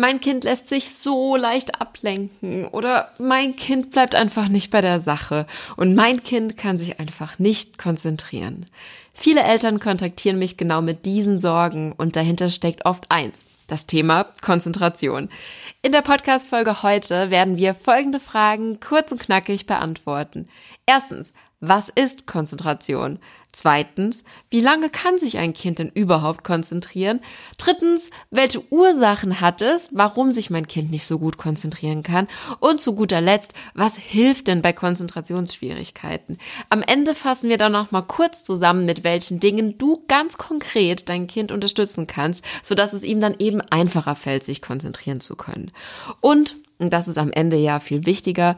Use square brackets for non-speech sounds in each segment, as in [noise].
mein Kind lässt sich so leicht ablenken oder mein Kind bleibt einfach nicht bei der Sache und mein Kind kann sich einfach nicht konzentrieren. Viele Eltern kontaktieren mich genau mit diesen Sorgen und dahinter steckt oft eins, das Thema Konzentration. In der Podcast-Folge heute werden wir folgende Fragen kurz und knackig beantworten. Erstens, was ist Konzentration? Zweitens, wie lange kann sich ein Kind denn überhaupt konzentrieren? Drittens, welche Ursachen hat es, warum sich mein Kind nicht so gut konzentrieren kann? Und zu guter Letzt, was hilft denn bei Konzentrationsschwierigkeiten? Am Ende fassen wir dann noch mal kurz zusammen, mit welchen Dingen du ganz konkret dein Kind unterstützen kannst, sodass es ihm dann eben einfacher fällt, sich konzentrieren zu können. Und, und das ist am Ende ja viel wichtiger,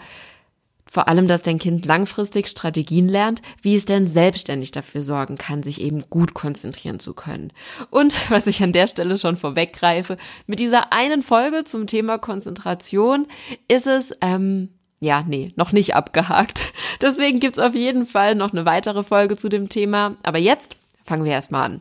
vor allem, dass dein Kind langfristig Strategien lernt, wie es denn selbstständig dafür sorgen kann, sich eben gut konzentrieren zu können. Und [laughs] was ich an der Stelle schon vorweggreife, mit dieser einen Folge zum Thema Konzentration ist es, ähm, ja, nee, noch nicht abgehakt. [laughs] Deswegen gibt's auf jeden Fall noch eine weitere Folge zu dem Thema. Aber jetzt fangen wir erstmal an.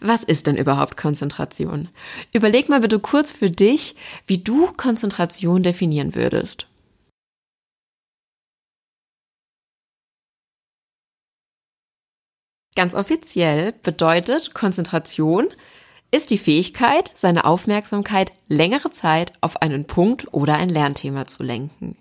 Was ist denn überhaupt Konzentration? Überleg mal bitte kurz für dich, wie du Konzentration definieren würdest. Ganz offiziell bedeutet Konzentration ist die Fähigkeit, seine Aufmerksamkeit längere Zeit auf einen Punkt oder ein Lernthema zu lenken.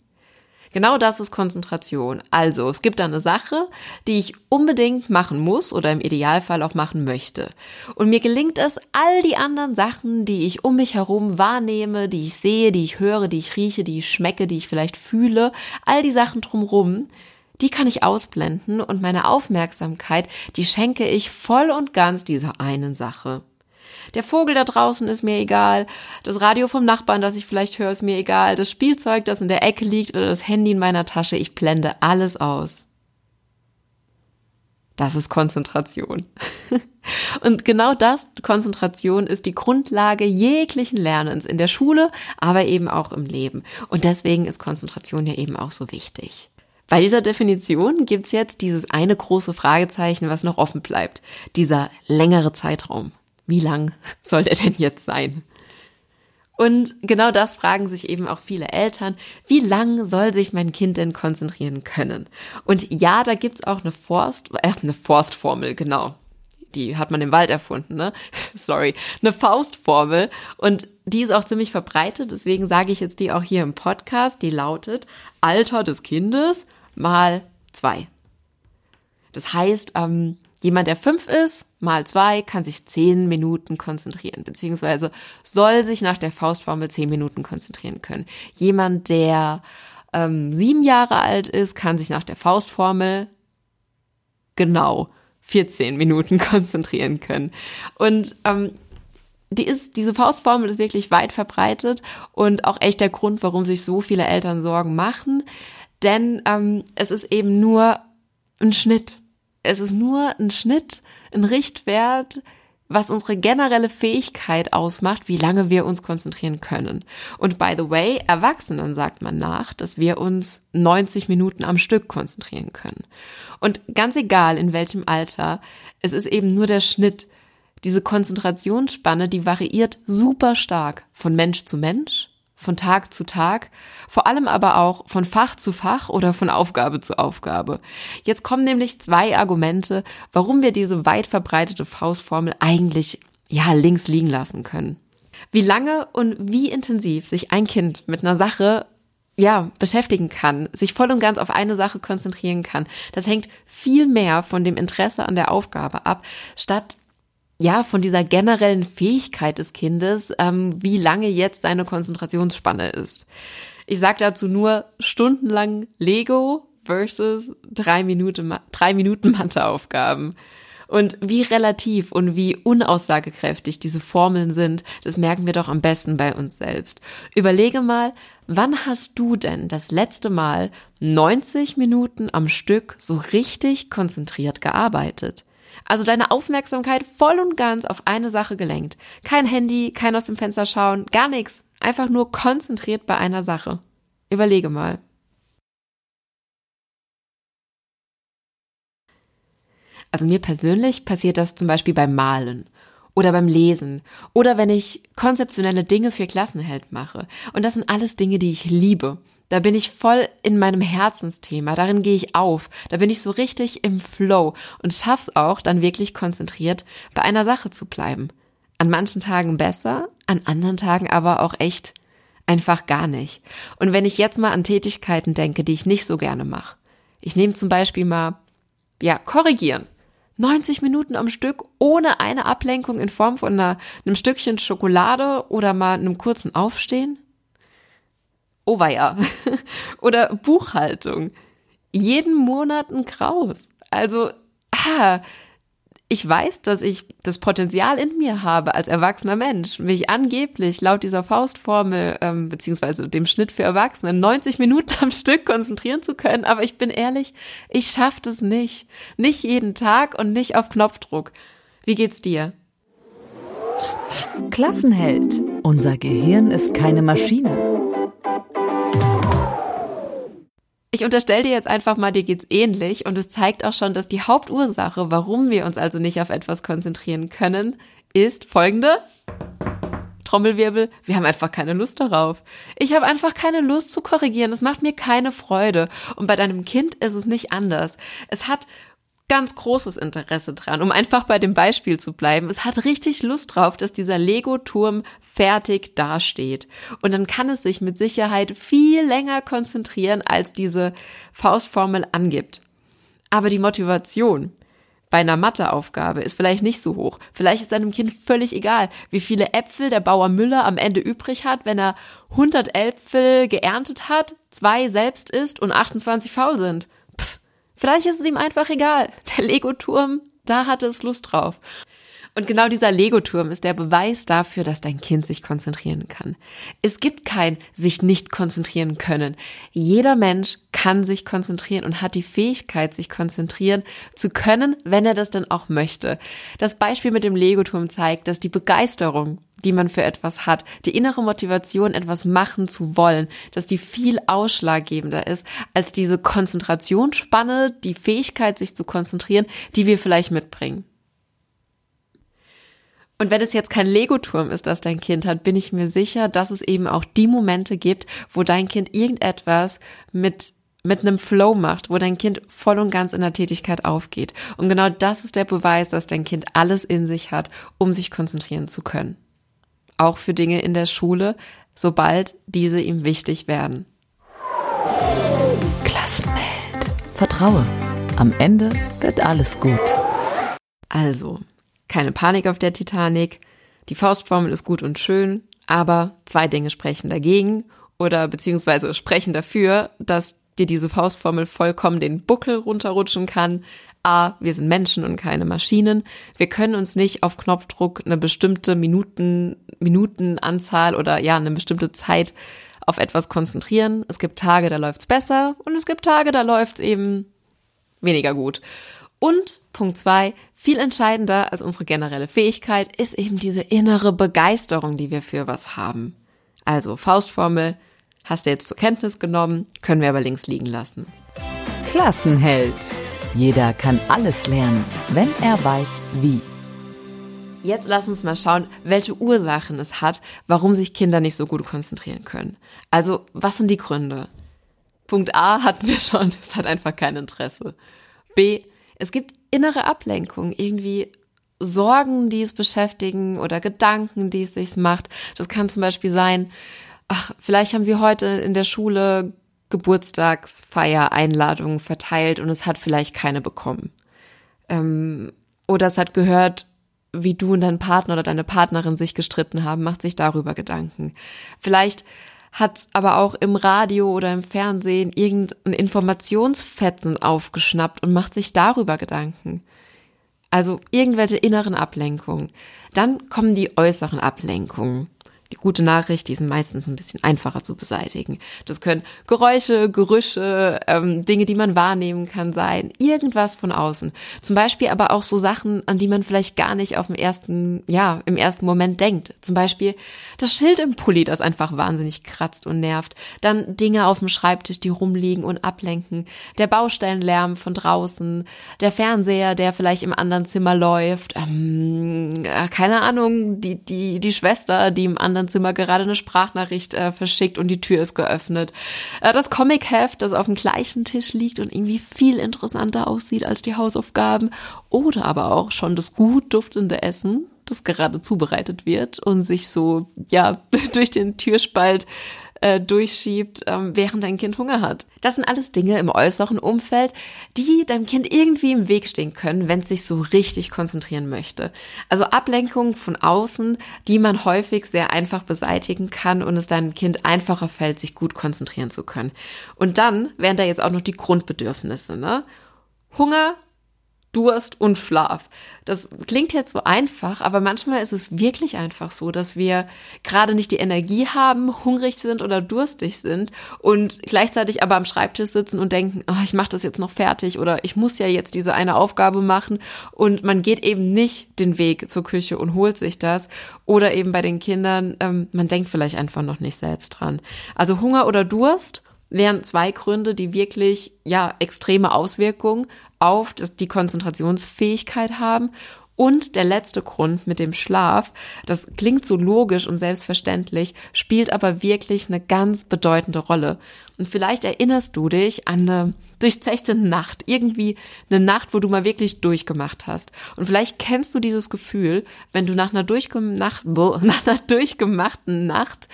Genau das ist Konzentration. Also, es gibt da eine Sache, die ich unbedingt machen muss oder im Idealfall auch machen möchte. Und mir gelingt es, all die anderen Sachen, die ich um mich herum wahrnehme, die ich sehe, die ich höre, die ich rieche, die ich schmecke, die ich vielleicht fühle, all die Sachen drumrum, die kann ich ausblenden und meine Aufmerksamkeit, die schenke ich voll und ganz dieser einen Sache. Der Vogel da draußen ist mir egal. Das Radio vom Nachbarn, das ich vielleicht höre, ist mir egal. Das Spielzeug, das in der Ecke liegt oder das Handy in meiner Tasche, ich blende alles aus. Das ist Konzentration. [laughs] Und genau das, Konzentration, ist die Grundlage jeglichen Lernens in der Schule, aber eben auch im Leben. Und deswegen ist Konzentration ja eben auch so wichtig. Bei dieser Definition gibt's jetzt dieses eine große Fragezeichen, was noch offen bleibt. Dieser längere Zeitraum. Wie lang [laughs] soll der denn jetzt sein? Und genau das fragen sich eben auch viele Eltern. Wie lang soll sich mein Kind denn konzentrieren können? Und ja, da gibt's auch eine Forst, äh, eine Forstformel, genau. Die hat man im Wald erfunden, ne? [laughs] Sorry. Eine Faustformel. Und die ist auch ziemlich verbreitet. Deswegen sage ich jetzt die auch hier im Podcast. Die lautet Alter des Kindes mal zwei. Das heißt, ähm, Jemand, der fünf ist, mal zwei, kann sich zehn Minuten konzentrieren, beziehungsweise soll sich nach der Faustformel zehn Minuten konzentrieren können. Jemand, der ähm, sieben Jahre alt ist, kann sich nach der Faustformel genau 14 Minuten [laughs] konzentrieren können. Und ähm, die ist, diese Faustformel ist wirklich weit verbreitet und auch echt der Grund, warum sich so viele Eltern Sorgen machen. Denn ähm, es ist eben nur ein Schnitt. Es ist nur ein Schnitt, ein Richtwert, was unsere generelle Fähigkeit ausmacht, wie lange wir uns konzentrieren können. Und by the way, Erwachsenen sagt man nach, dass wir uns 90 Minuten am Stück konzentrieren können. Und ganz egal in welchem Alter, es ist eben nur der Schnitt. Diese Konzentrationsspanne, die variiert super stark von Mensch zu Mensch, von Tag zu Tag, vor allem aber auch von Fach zu Fach oder von Aufgabe zu Aufgabe. Jetzt kommen nämlich zwei Argumente, warum wir diese weit verbreitete Faustformel eigentlich ja links liegen lassen können. Wie lange und wie intensiv sich ein Kind mit einer Sache ja, beschäftigen kann, sich voll und ganz auf eine Sache konzentrieren kann. Das hängt viel mehr von dem Interesse an der Aufgabe ab, statt ja, von dieser generellen Fähigkeit des Kindes, ähm, wie lange jetzt seine Konzentrationsspanne ist. Ich sage dazu nur stundenlang Lego versus drei Minuten, drei Minuten Matheaufgaben. Und wie relativ und wie unaussagekräftig diese Formeln sind, das merken wir doch am besten bei uns selbst. Überlege mal, wann hast du denn das letzte Mal 90 Minuten am Stück so richtig konzentriert gearbeitet? Also deine Aufmerksamkeit voll und ganz auf eine Sache gelenkt. Kein Handy, kein aus dem Fenster schauen, gar nichts. Einfach nur konzentriert bei einer Sache. Überlege mal. Also mir persönlich passiert das zum Beispiel beim Malen oder beim Lesen oder wenn ich konzeptionelle Dinge für Klassenheld mache. Und das sind alles Dinge, die ich liebe. Da bin ich voll in meinem Herzensthema, darin gehe ich auf, da bin ich so richtig im Flow und schaff's auch, dann wirklich konzentriert bei einer Sache zu bleiben. An manchen Tagen besser, an anderen Tagen aber auch echt einfach gar nicht. Und wenn ich jetzt mal an Tätigkeiten denke, die ich nicht so gerne mache, ich nehme zum Beispiel mal, ja, korrigieren. 90 Minuten am Stück ohne eine Ablenkung in Form von einer, einem Stückchen Schokolade oder mal einem kurzen Aufstehen? Oh ja. [laughs] oder Buchhaltung. Jeden Monat ein Kraus. Also, ah, ich weiß, dass ich das Potenzial in mir habe als erwachsener Mensch, mich angeblich laut dieser Faustformel ähm, beziehungsweise dem Schnitt für Erwachsene 90 Minuten am Stück konzentrieren zu können, aber ich bin ehrlich, ich schaffe das nicht. Nicht jeden Tag und nicht auf Knopfdruck. Wie geht's dir? Klassenheld. Unser Gehirn ist keine Maschine. Ich unterstelle dir jetzt einfach mal, dir geht's ähnlich und es zeigt auch schon, dass die Hauptursache, warum wir uns also nicht auf etwas konzentrieren können, ist folgende. Trommelwirbel, wir haben einfach keine Lust darauf. Ich habe einfach keine Lust zu korrigieren. Es macht mir keine Freude. Und bei deinem Kind ist es nicht anders. Es hat ganz großes Interesse dran, um einfach bei dem Beispiel zu bleiben. Es hat richtig Lust drauf, dass dieser Lego-Turm fertig dasteht. Und dann kann es sich mit Sicherheit viel länger konzentrieren, als diese Faustformel angibt. Aber die Motivation bei einer Matheaufgabe ist vielleicht nicht so hoch. Vielleicht ist einem Kind völlig egal, wie viele Äpfel der Bauer Müller am Ende übrig hat, wenn er 100 Äpfel geerntet hat, zwei selbst isst und 28 faul sind. Vielleicht ist es ihm einfach egal. Der Lego-Turm, da hatte es Lust drauf. Und genau dieser Lego-Turm ist der Beweis dafür, dass dein Kind sich konzentrieren kann. Es gibt kein sich nicht konzentrieren können. Jeder Mensch kann sich konzentrieren und hat die Fähigkeit, sich konzentrieren zu können, wenn er das dann auch möchte. Das Beispiel mit dem Lego-Turm zeigt, dass die Begeisterung die man für etwas hat, die innere Motivation, etwas machen zu wollen, dass die viel ausschlaggebender ist als diese Konzentrationsspanne, die Fähigkeit, sich zu konzentrieren, die wir vielleicht mitbringen. Und wenn es jetzt kein Lego-Turm ist, das dein Kind hat, bin ich mir sicher, dass es eben auch die Momente gibt, wo dein Kind irgendetwas mit mit einem Flow macht, wo dein Kind voll und ganz in der Tätigkeit aufgeht. Und genau das ist der Beweis, dass dein Kind alles in sich hat, um sich konzentrieren zu können auch für Dinge in der Schule, sobald diese ihm wichtig werden. Klassenheld. Vertraue. Am Ende wird alles gut. Also, keine Panik auf der Titanic. Die Faustformel ist gut und schön, aber zwei Dinge sprechen dagegen oder beziehungsweise sprechen dafür, dass dir diese Faustformel vollkommen den Buckel runterrutschen kann. A, wir sind Menschen und keine Maschinen. Wir können uns nicht auf Knopfdruck eine bestimmte Minuten, Minutenanzahl oder ja, eine bestimmte Zeit auf etwas konzentrieren. Es gibt Tage, da läuft's besser und es gibt Tage, da läuft's eben weniger gut. Und Punkt zwei, viel entscheidender als unsere generelle Fähigkeit ist eben diese innere Begeisterung, die wir für was haben. Also Faustformel, hast du jetzt zur Kenntnis genommen, können wir aber links liegen lassen. Klassenheld. Jeder kann alles lernen, wenn er weiß, wie. Jetzt lass uns mal schauen, welche Ursachen es hat, warum sich Kinder nicht so gut konzentrieren können. Also, was sind die Gründe? Punkt A hatten wir schon, [laughs] es hat einfach kein Interesse. B, es gibt innere Ablenkung, irgendwie Sorgen, die es beschäftigen oder Gedanken, die es sich macht. Das kann zum Beispiel sein, ach, vielleicht haben sie heute in der Schule Geburtstagsfeier Einladungen verteilt und es hat vielleicht keine bekommen. Ähm, oder es hat gehört, wie du und dein Partner oder deine Partnerin sich gestritten haben, macht sich darüber Gedanken. Vielleicht hat aber auch im Radio oder im Fernsehen irgendein Informationsfetzen aufgeschnappt und macht sich darüber Gedanken. Also irgendwelche inneren Ablenkungen. Dann kommen die äußeren Ablenkungen. Die gute Nachricht, die sind meistens ein bisschen einfacher zu beseitigen. Das können Geräusche, Gerüche, ähm, Dinge, die man wahrnehmen kann sein, irgendwas von außen. Zum Beispiel aber auch so Sachen, an die man vielleicht gar nicht auf dem ersten, ja, im ersten Moment denkt. Zum Beispiel das Schild im Pulli, das einfach wahnsinnig kratzt und nervt. Dann Dinge auf dem Schreibtisch, die rumliegen und ablenken. Der Baustellenlärm von draußen. Der Fernseher, der vielleicht im anderen Zimmer läuft. Ähm, keine Ahnung, die, die, die Schwester, die im anderen anderen Zimmer gerade eine Sprachnachricht äh, verschickt und die Tür ist geöffnet. Äh, das Comic-Heft, das auf dem gleichen Tisch liegt und irgendwie viel interessanter aussieht als die Hausaufgaben. Oder aber auch schon das gut duftende Essen, das gerade zubereitet wird und sich so, ja, [laughs] durch den Türspalt äh, durchschiebt, ähm, während dein Kind Hunger hat. Das sind alles Dinge im äußeren Umfeld, die deinem Kind irgendwie im Weg stehen können, wenn es sich so richtig konzentrieren möchte. Also Ablenkungen von außen, die man häufig sehr einfach beseitigen kann und es deinem Kind einfacher fällt, sich gut konzentrieren zu können. Und dann wären da jetzt auch noch die Grundbedürfnisse, ne? Hunger, Durst und Schlaf. Das klingt jetzt so einfach, aber manchmal ist es wirklich einfach so, dass wir gerade nicht die Energie haben, hungrig sind oder durstig sind und gleichzeitig aber am Schreibtisch sitzen und denken, oh, ich mache das jetzt noch fertig oder ich muss ja jetzt diese eine Aufgabe machen und man geht eben nicht den Weg zur Küche und holt sich das oder eben bei den Kindern, ähm, man denkt vielleicht einfach noch nicht selbst dran. Also Hunger oder Durst wären zwei Gründe, die wirklich ja extreme Auswirkungen auf die Konzentrationsfähigkeit haben. Und der letzte Grund mit dem Schlaf, das klingt so logisch und selbstverständlich, spielt aber wirklich eine ganz bedeutende Rolle. Und vielleicht erinnerst du dich an eine durchzechte Nacht, irgendwie eine Nacht, wo du mal wirklich durchgemacht hast. Und vielleicht kennst du dieses Gefühl, wenn du nach einer, durchgemacht, [laughs] nach einer durchgemachten Nacht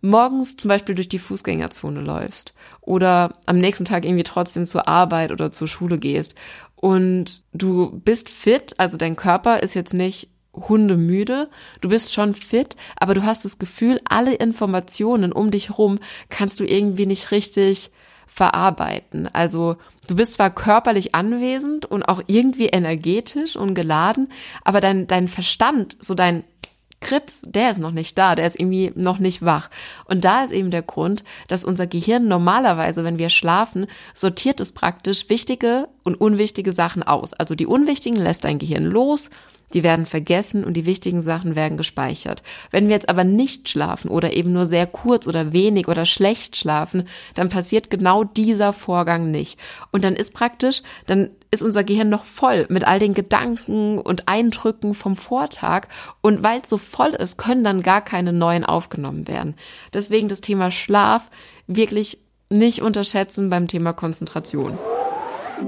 morgens zum Beispiel durch die Fußgängerzone läufst oder am nächsten Tag irgendwie trotzdem zur Arbeit oder zur Schule gehst und du bist fit, also dein Körper ist jetzt nicht hundemüde, du bist schon fit, aber du hast das Gefühl, alle Informationen um dich rum kannst du irgendwie nicht richtig verarbeiten. Also du bist zwar körperlich anwesend und auch irgendwie energetisch und geladen, aber dein, dein Verstand, so dein Krebs, der ist noch nicht da, der ist irgendwie noch nicht wach. Und da ist eben der Grund, dass unser Gehirn normalerweise, wenn wir schlafen, sortiert es praktisch wichtige und unwichtige Sachen aus. Also die unwichtigen lässt dein Gehirn los die werden vergessen und die wichtigen Sachen werden gespeichert. Wenn wir jetzt aber nicht schlafen oder eben nur sehr kurz oder wenig oder schlecht schlafen, dann passiert genau dieser Vorgang nicht. Und dann ist praktisch, dann ist unser Gehirn noch voll mit all den Gedanken und Eindrücken vom Vortag. Und weil es so voll ist, können dann gar keine neuen aufgenommen werden. Deswegen das Thema Schlaf wirklich nicht unterschätzen beim Thema Konzentration.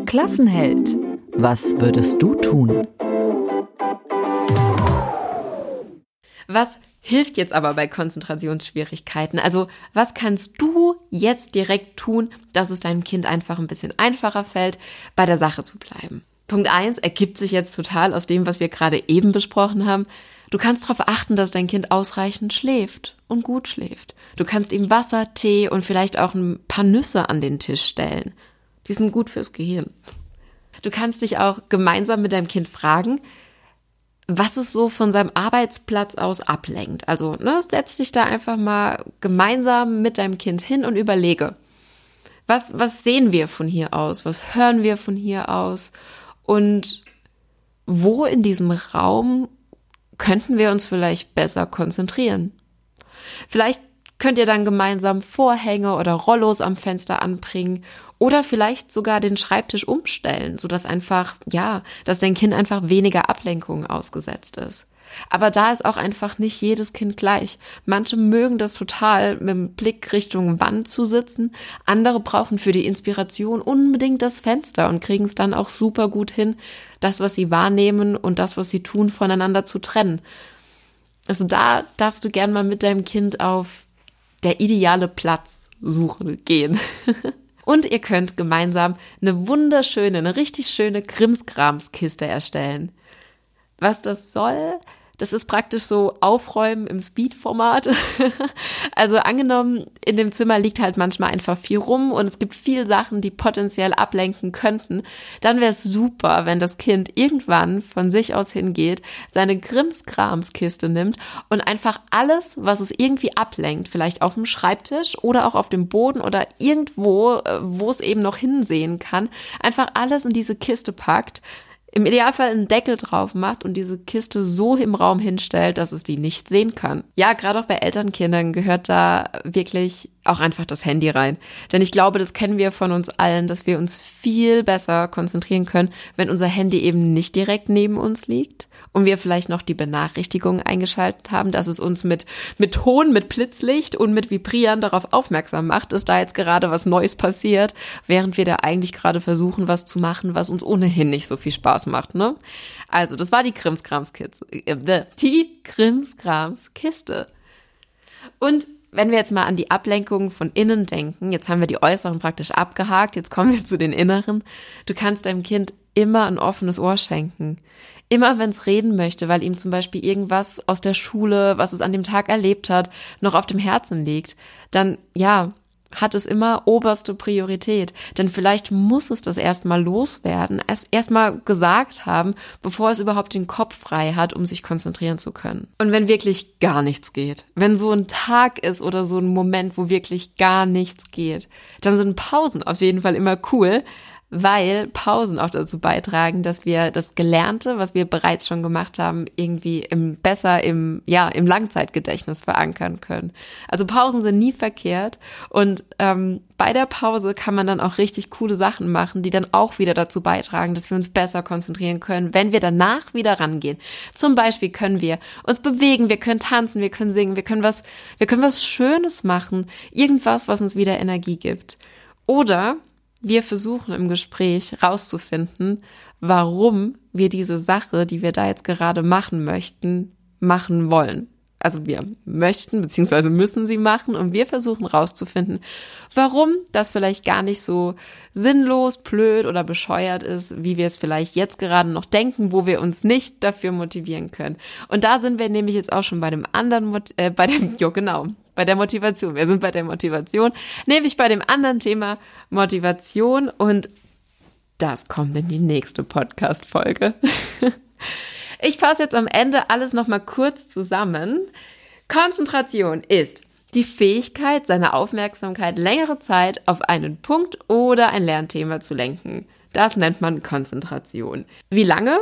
Klassenheld. Was würdest du tun? Was hilft jetzt aber bei Konzentrationsschwierigkeiten? Also was kannst du jetzt direkt tun, dass es deinem Kind einfach ein bisschen einfacher fällt, bei der Sache zu bleiben? Punkt eins ergibt sich jetzt total aus dem, was wir gerade eben besprochen haben. Du kannst darauf achten, dass dein Kind ausreichend schläft und gut schläft. Du kannst ihm Wasser, Tee und vielleicht auch ein paar Nüsse an den Tisch stellen. Die sind gut fürs Gehirn. Du kannst dich auch gemeinsam mit deinem Kind fragen, was es so von seinem Arbeitsplatz aus ablenkt. Also ne, setz dich da einfach mal gemeinsam mit deinem Kind hin und überlege, was, was sehen wir von hier aus? Was hören wir von hier aus? Und wo in diesem Raum könnten wir uns vielleicht besser konzentrieren? Vielleicht könnt ihr dann gemeinsam Vorhänge oder Rollos am Fenster anbringen oder vielleicht sogar den Schreibtisch umstellen, sodass einfach, ja, dass dein Kind einfach weniger Ablenkungen ausgesetzt ist. Aber da ist auch einfach nicht jedes Kind gleich. Manche mögen das total, mit dem Blick Richtung Wand zu sitzen. Andere brauchen für die Inspiration unbedingt das Fenster und kriegen es dann auch super gut hin, das, was sie wahrnehmen und das, was sie tun, voneinander zu trennen. Also da darfst du gern mal mit deinem Kind auf der ideale Platz suchen gehen. [laughs] Und ihr könnt gemeinsam eine wunderschöne, eine richtig schöne Krimskramskiste erstellen. Was das soll, Das ist praktisch so Aufräumen im Speed-Format. [laughs] also angenommen, in dem Zimmer liegt halt manchmal einfach viel rum und es gibt viel Sachen, die potenziell ablenken könnten. Dann wäre es super, wenn das Kind irgendwann von sich aus hingeht, seine Grimmskramskiste nimmt und einfach alles, was es irgendwie ablenkt, vielleicht auf dem Schreibtisch oder auch auf dem Boden oder irgendwo, äh, wo es eben noch hinsehen kann, einfach alles in diese Kiste packt im Idealfall einen Deckel drauf macht und diese Kiste so im Raum hinstellt, dass es die nicht sehen kann. Ja, gerade auch bei Elternkindern gehört da wirklich auch einfach das Handy rein. Denn ich glaube, das kennen wir von uns allen, dass wir uns viel besser konzentrieren können, wenn unser Handy eben nicht direkt neben uns liegt und wir vielleicht noch die Benachrichtigung eingeschaltet haben, dass es uns mit, mit Ton, mit Blitzlicht und mit Vibrieren darauf aufmerksam macht, dass da jetzt gerade was Neues passiert, während wir da eigentlich gerade versuchen, was zu machen, was uns ohnehin nicht so viel Spaß macht, ne? Also, das war die Krimskrams-Kiste. Äh, die Krimskrams-Kiste. Und wenn wir jetzt mal an die Ablenkung von innen denken, jetzt haben wir die äußeren praktisch abgehakt, jetzt kommen wir zu den inneren. Du kannst deinem Kind immer ein offenes Ohr schenken. Immer wenn es reden möchte, weil ihm zum Beispiel irgendwas aus der Schule, was es an dem Tag erlebt hat, noch auf dem Herzen liegt, dann ja, hat es immer oberste Priorität. Denn vielleicht muss es das erstmal loswerden, erst erstmal gesagt haben, bevor es überhaupt den Kopf frei hat, um sich konzentrieren zu können. Und wenn wirklich gar nichts geht, wenn so ein Tag ist oder so ein Moment, wo wirklich gar nichts geht, dann sind Pausen auf jeden Fall immer cool, weil Pausen auch dazu beitragen, dass wir das Gelernte, was wir bereits schon gemacht haben, irgendwie im besser im ja im Langzeitgedächtnis verankern können. Also Pausen sind nie verkehrt und ähm, bei der Pause kann man dann auch richtig coole Sachen machen, die dann auch wieder dazu beitragen, dass wir uns besser konzentrieren können, wenn wir danach wieder rangehen. Zum Beispiel können wir uns bewegen, wir können tanzen, wir können singen, wir können was, wir können was Schönes machen, irgendwas, was uns wieder Energie gibt. Oder wir versuchen im Gespräch rauszufinden, warum wir diese Sache, die wir da jetzt gerade machen möchten, machen wollen. Also wir möchten bzw. müssen sie machen und wir versuchen rauszufinden, warum das vielleicht gar nicht so sinnlos, blöd oder bescheuert ist, wie wir es vielleicht jetzt gerade noch denken, wo wir uns nicht dafür motivieren können. Und da sind wir nämlich jetzt auch schon bei dem anderen, äh, bei dem, [laughs] jo genau, bei der Motivation. Wir sind bei der Motivation, nämlich bei dem anderen Thema Motivation und das kommt in die nächste Podcast-Folge. [laughs] Ich fasse jetzt am Ende alles nochmal kurz zusammen. Konzentration ist die Fähigkeit, seine Aufmerksamkeit längere Zeit auf einen Punkt oder ein Lernthema zu lenken. Das nennt man Konzentration. Wie lange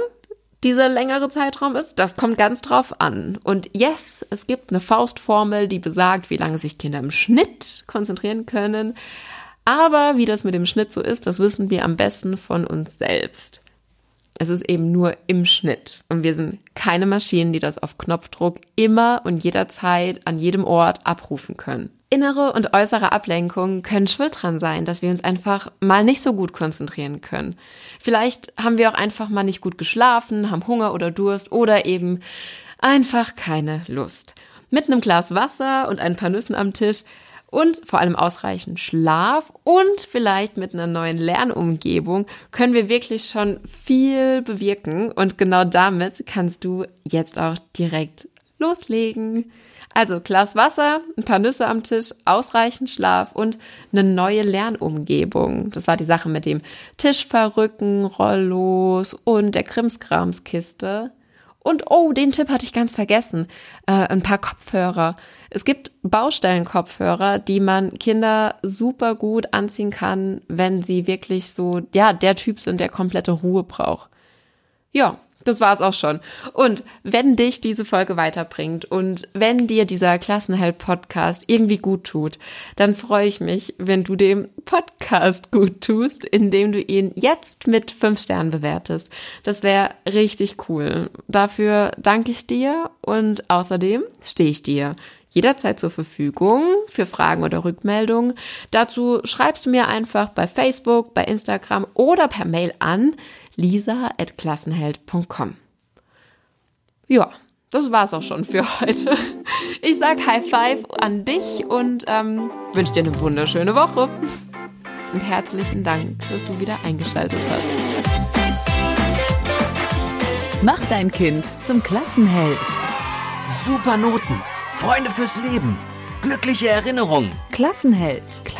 dieser längere Zeitraum ist, das kommt ganz drauf an. Und yes, es gibt eine Faustformel, die besagt, wie lange sich Kinder im Schnitt konzentrieren können. Aber wie das mit dem Schnitt so ist, das wissen wir am besten von uns selbst. Es ist eben nur im Schnitt. Und wir sind keine Maschinen, die das auf Knopfdruck immer und jederzeit an jedem Ort abrufen können. Innere und äußere Ablenkungen können schuld dran sein, dass wir uns einfach mal nicht so gut konzentrieren können. Vielleicht haben wir auch einfach mal nicht gut geschlafen, haben Hunger oder Durst oder eben einfach keine Lust. Mit einem Glas Wasser und ein paar Nüssen am Tisch und vor allem ausreichend Schlaf und vielleicht mit einer neuen Lernumgebung können wir wirklich schon viel bewirken und genau damit kannst du jetzt auch direkt loslegen. Also Glas Wasser, ein paar Nüsse am Tisch, ausreichend Schlaf und eine neue Lernumgebung. Das war die Sache mit dem Tischverrücken, Rollos und der Krimskramskiste. Und oh, den Tipp hatte ich ganz vergessen. Äh, ein paar Kopfhörer. Es gibt Baustellenkopfhörer, die man Kinder super gut anziehen kann, wenn sie wirklich so, ja, der Typ sind, der komplette Ruhe braucht. Ja, das war's auch schon. Und wenn dich diese Folge weiterbringt und wenn dir dieser Klassenheld-Podcast irgendwie gut tut, dann freue ich mich, wenn du dem Podcast gut tust, indem du ihn jetzt mit fünf Sternen bewertest. Das wäre richtig cool. Dafür danke ich dir und außerdem stehe ich dir jederzeit zur Verfügung für Fragen oder Rückmeldungen. Dazu schreibst du mir einfach bei Facebook, bei Instagram oder per Mail an lisa.klassenheld.com. Ja, das war's auch schon für heute. Ich sag High Five an dich und ähm, wünsche dir eine wunderschöne Woche. Und herzlichen Dank, dass du wieder eingeschaltet hast. Mach dein Kind zum Klassenheld. Super Noten, Freunde fürs Leben, glückliche Erinnerungen. Klassenheld. Klassenheld.